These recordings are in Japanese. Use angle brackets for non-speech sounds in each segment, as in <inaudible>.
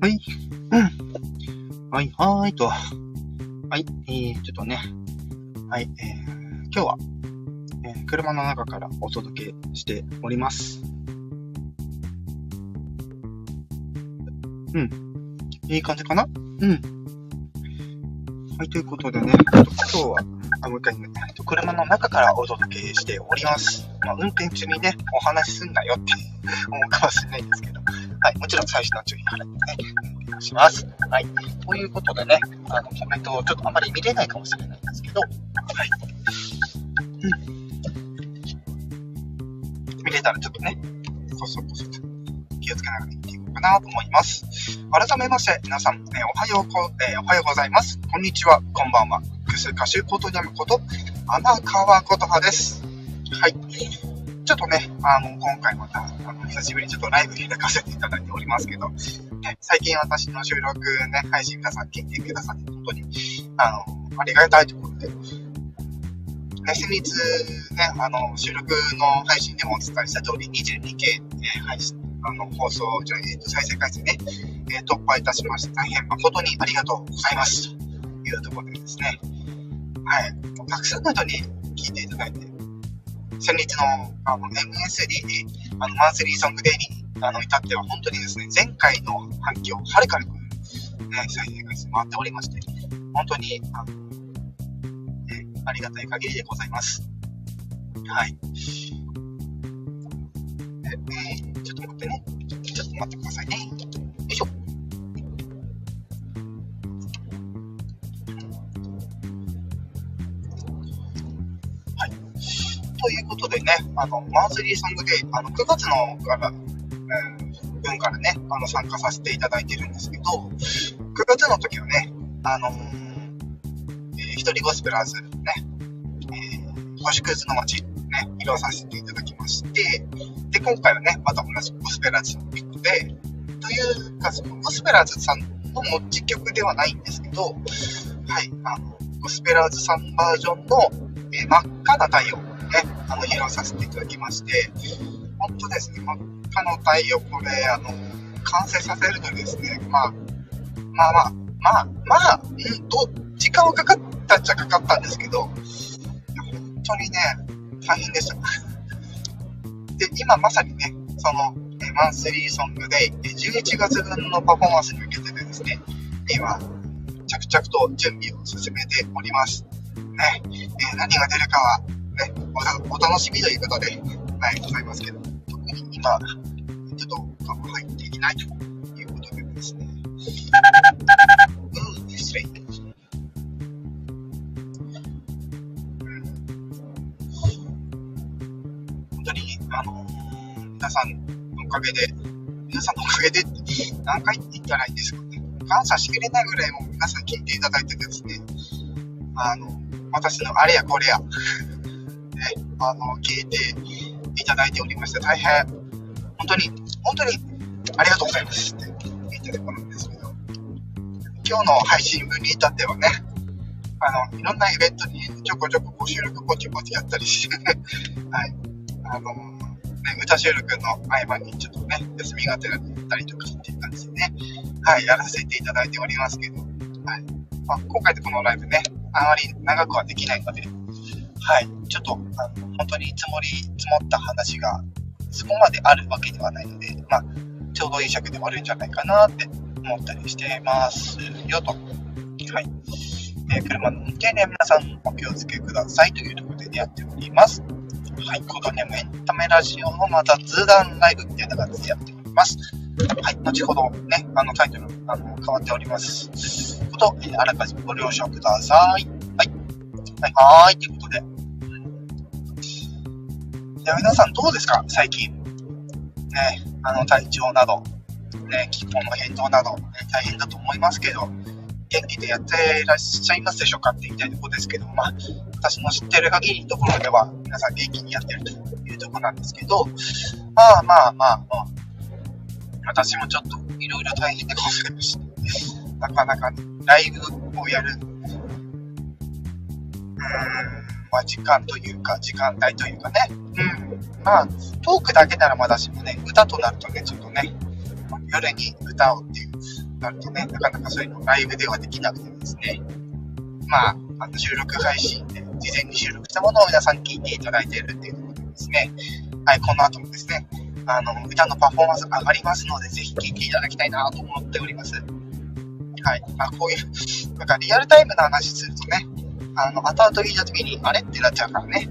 はい。うん。はい、はーいと。はい、えー、ちょっとね。はい、えー、今日は、えー、車の中からお届けしております。うん。いい感じかな？うん。はい、ということでね、今日は、あ、もう一回ね、車の中からお届けしております。まあ、運転中にね、お話しすんなよって思うかもしれないんですけど、はい、もちろん最初の注意払ってね、お願いします。はい。ということでね、あの、コメントをちょっとあまり見れないかもしれないんですけど、はい。見れたらちょっとね、そそこそと気をつけながら言っていこうかなと思います。改めまして、皆さん、えー、おはようこ、えー、おはようございます。こんにちは、こんばんは。複数歌手ことにゃむこと、天川琴葉です。はい。ちょっとね、あの、今回また、あの、久しぶりにちょっとライブ開かせていただいておりますけど、ね、最近私の収録ね、配信皆さん聞いてくださって本当に、あの、ありがたいところで、ね、先日ね、あの、収録の配信でもお伝えした通り、22K、えー、配信、あの、放送、じゃえっ、と、再生回数ね、えー、突破いたしまして、大変誠にありがとうございます。というところでですね、はい、たくさんの人に聞いていただいて、先日のあの MSD、あのマンスリーソングデイにあの至っては本当にですね、前回の反響をはるかに超える、ね、再生回数回っておりまして、本当にあの、ね、ありがたい限りでございます。はい。えー、ちょっと待ってね。ちょっと待ってくださいね。ということでね、あの、マンスリーソングデー、あの、9月のから、えー、分からね、あの、参加させていただいてるんですけど、9月の時はね、あの、えー、一人ゴスペラーズ、ね、えー、星屑の街、ね、披露させていただきまして、で、今回はね、また同じゴスペラーズの曲で、というか、そのゴスペラーズさんの持ち曲ではないんですけど、はい、あの、ゴスペラーズさんバージョンの、えー、真っ赤な太陽。ね、あの、披露させていただきまして、本当ですね、真っ赤の太陽、これ、あの、完成させるのにですね、まあ、まあまあ、まあ、まあ、うんと、時間はかかったっちゃかかったんですけど、本当にね、大変でした。で、今まさにね、その、マンスリーソングで11月分のパフォーマンスに向けてですね、今、着々と準備を進めております。ね、えー、何が出るかはね、おお楽しみということで、はい、ございますけど、特に今、ちょっとが入っていないということでですね。うん、失礼。本当に、あのー、皆さんのおかげで、皆さんのおかげで何回言ったらいいんですかね。感謝しきれないぐらいも皆さん聞いていただいてですね、あの、私のあれやこれや、あの、聞いていただいておりまして、大変、本当に、本当にありがとうございますって言ってることなんですけど、今日の配信分に至ってはね、あの、いろんなイベントにちょこちょここ収録ポチポチやったりして、はい、あの、ね、歌収録の合間にちょっとね、休みがてらに行ったりとかっていう感じでね、はい、やらせていただいておりますけど、はい。まあ、今回でこのライブね、あまり長くはできないので、はい、ちょっと、あの、本当に積もり、積もった話が、そこまであるわけではないので、まあ、ちょうどいい尺で終わるんじゃないかなって思ったりしてますよと。はい。えー、車の運転で皆さんお気をつけくださいというところでやっております。はい。コードネームエンタメラジオのまた通談ライブみたいな感じでやっております。はい。後ほどね、あのタイトル、あの、変わっております。こと、えー、あらかじめご了承ください。はい。はい、はい。や、皆さんどうですか？最近。ね、あの、体調など、ね、気候の変動など、ね、大変だと思いますけど、元気でやっていらっしゃいますでしょうかって言いたいところですけど、まあ、私の知ってる限りのところでは、皆さん元気にやってるというところなんですけど、まあまあまあ、まあ、私もちょっといろいろ大変でございまして、なかなかねライブをやる、うん、まあ時間というか、時間帯というかね、うん。まあ、トークだけならまだしもね、歌となるとね、ちょっとね、夜に歌をっていうなるとね、なかなかそういうのライブではできなくてですね、まあ、あの収録配信で事前に収録したものを皆さん聞いていただいているっていうところでですね、はい、この後もですね、あの、歌のパフォーマンス上がりますので、ぜひ聞いていただきたいなと思っております。はい。まあ、こういう、なんかリアルタイムの話するとね、あの、後々聞いた時に、あれ？ってなっちゃうからね。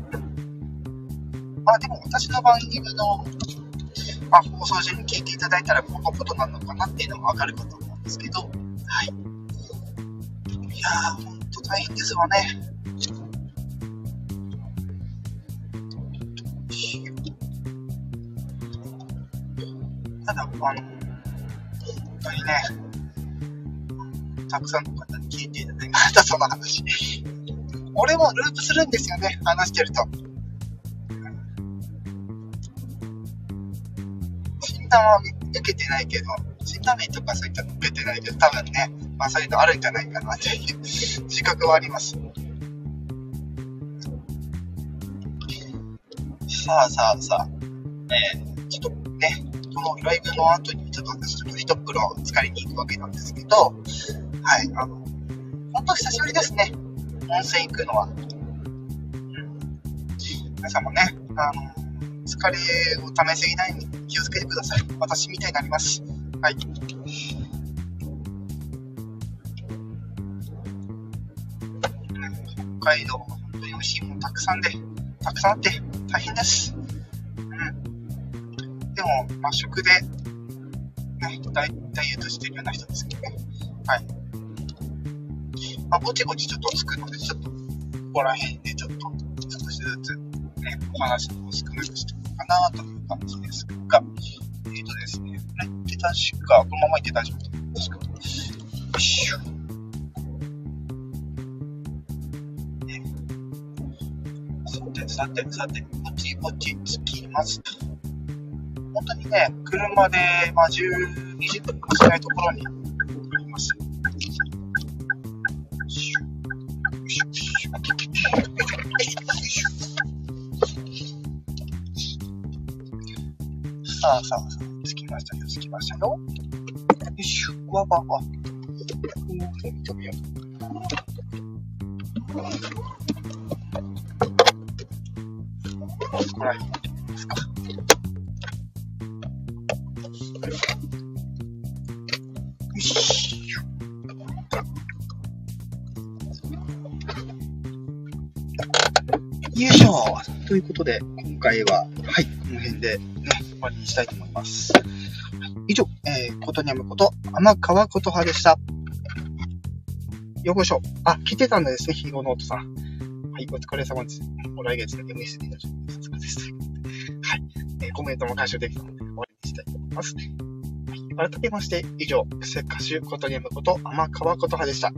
まあでも私の番組の、まあ、放送中に聞いていただいたらこのことなのかなっていうのもわかるかと思うんですけど、はい。いやー、ほんと大変ですわね。ただ、あの、本当にね、たくさんの方に聞いていただきまた、その話。俺もループするんですよね、話してると。診断は受けてないけど、診断名とかそういったの受けてないけど、多分ね、まあそういうのあるんじゃないかなっていう <laughs> 自覚はあります。さあさあさあ、えー、ちょっとね、このライブの後にちょっと私ちょっと一袋使いに行くわけなんですけど、はい、あの、本当久しぶりですね。温泉行くのは。皆さんもね、あの、疲れを溜めすぎないように気をつけてください。私みたいになります。はい。北海道、本当に美味しいものたくさんで、たくさんあって大変です。うん。でも、まあ、食で、ね、ダイダイエットしてるような人ですけどね。はい。まあ、ぼちぼちちょっとつくので、ちょっと、ここら辺でちょっと、少しずつ、ね、お話を少なくしていこうかなという感じですが、えっ、ー、とですね、これって確か、このままいって大丈夫確か？よいしょ。さて、さて、さて、ぼちぼち着きますと。本当にね、車で、まあ、10、20分もしないところにさあさあさあ、着きましたよ、着きましたよ。よいしょ、わわわ。見てみよう。これはいいですか。よいしょということで、今回は、はい、この辺でね終わりにしたいと思います。以上、えー、ことにゃむこと、天川ことはでした。よこしょ。あ、来てたんですね、ヒーローノートさん。はい、お疲れ様です。もう来月の MSD のさすがです。はい、えー、コメントも回収できたので終わりにしたいと思います。はい、改めまして、以上、せっかしゅことにゃむこと、天川ことはでした。